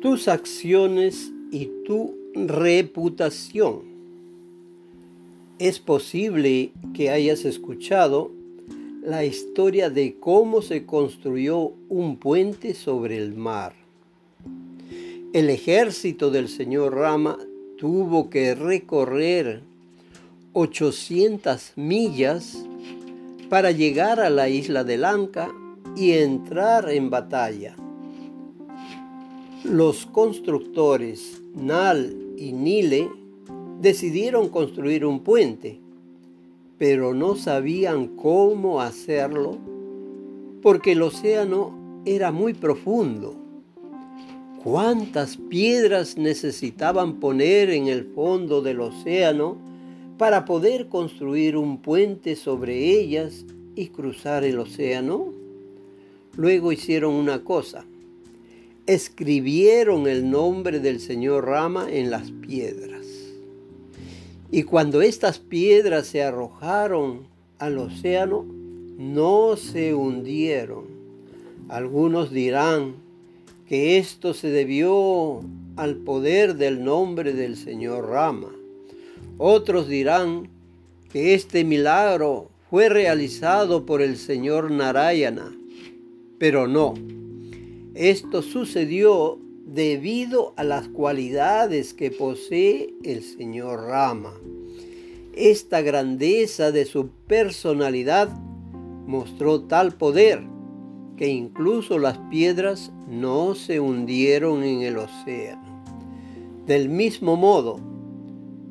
tus acciones y tu reputación. Es posible que hayas escuchado la historia de cómo se construyó un puente sobre el mar. El ejército del señor Rama tuvo que recorrer 800 millas para llegar a la isla de Lanka y entrar en batalla. Los constructores Nal y Nile decidieron construir un puente, pero no sabían cómo hacerlo porque el océano era muy profundo. ¿Cuántas piedras necesitaban poner en el fondo del océano para poder construir un puente sobre ellas y cruzar el océano? Luego hicieron una cosa escribieron el nombre del señor Rama en las piedras. Y cuando estas piedras se arrojaron al océano, no se hundieron. Algunos dirán que esto se debió al poder del nombre del señor Rama. Otros dirán que este milagro fue realizado por el señor Narayana, pero no esto sucedió debido a las cualidades que posee el señor Rama. Esta grandeza de su personalidad mostró tal poder que incluso las piedras no se hundieron en el océano. Del mismo modo,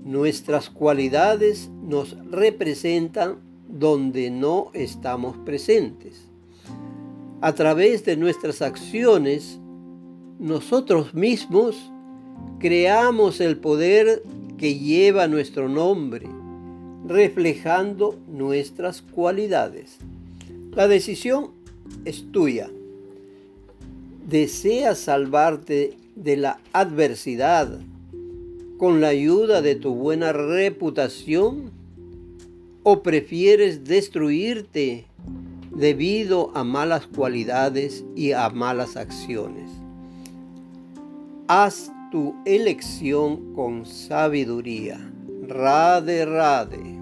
nuestras cualidades nos representan donde no estamos presentes a través de nuestras acciones, nosotros mismos creamos el poder que lleva nuestro nombre, reflejando nuestras cualidades. La decisión es tuya. ¿Deseas salvarte de la adversidad con la ayuda de tu buena reputación? ¿O prefieres destruirte debido a malas cualidades y a malas acciones. Haz tu elección con sabiduría. Rade, rade.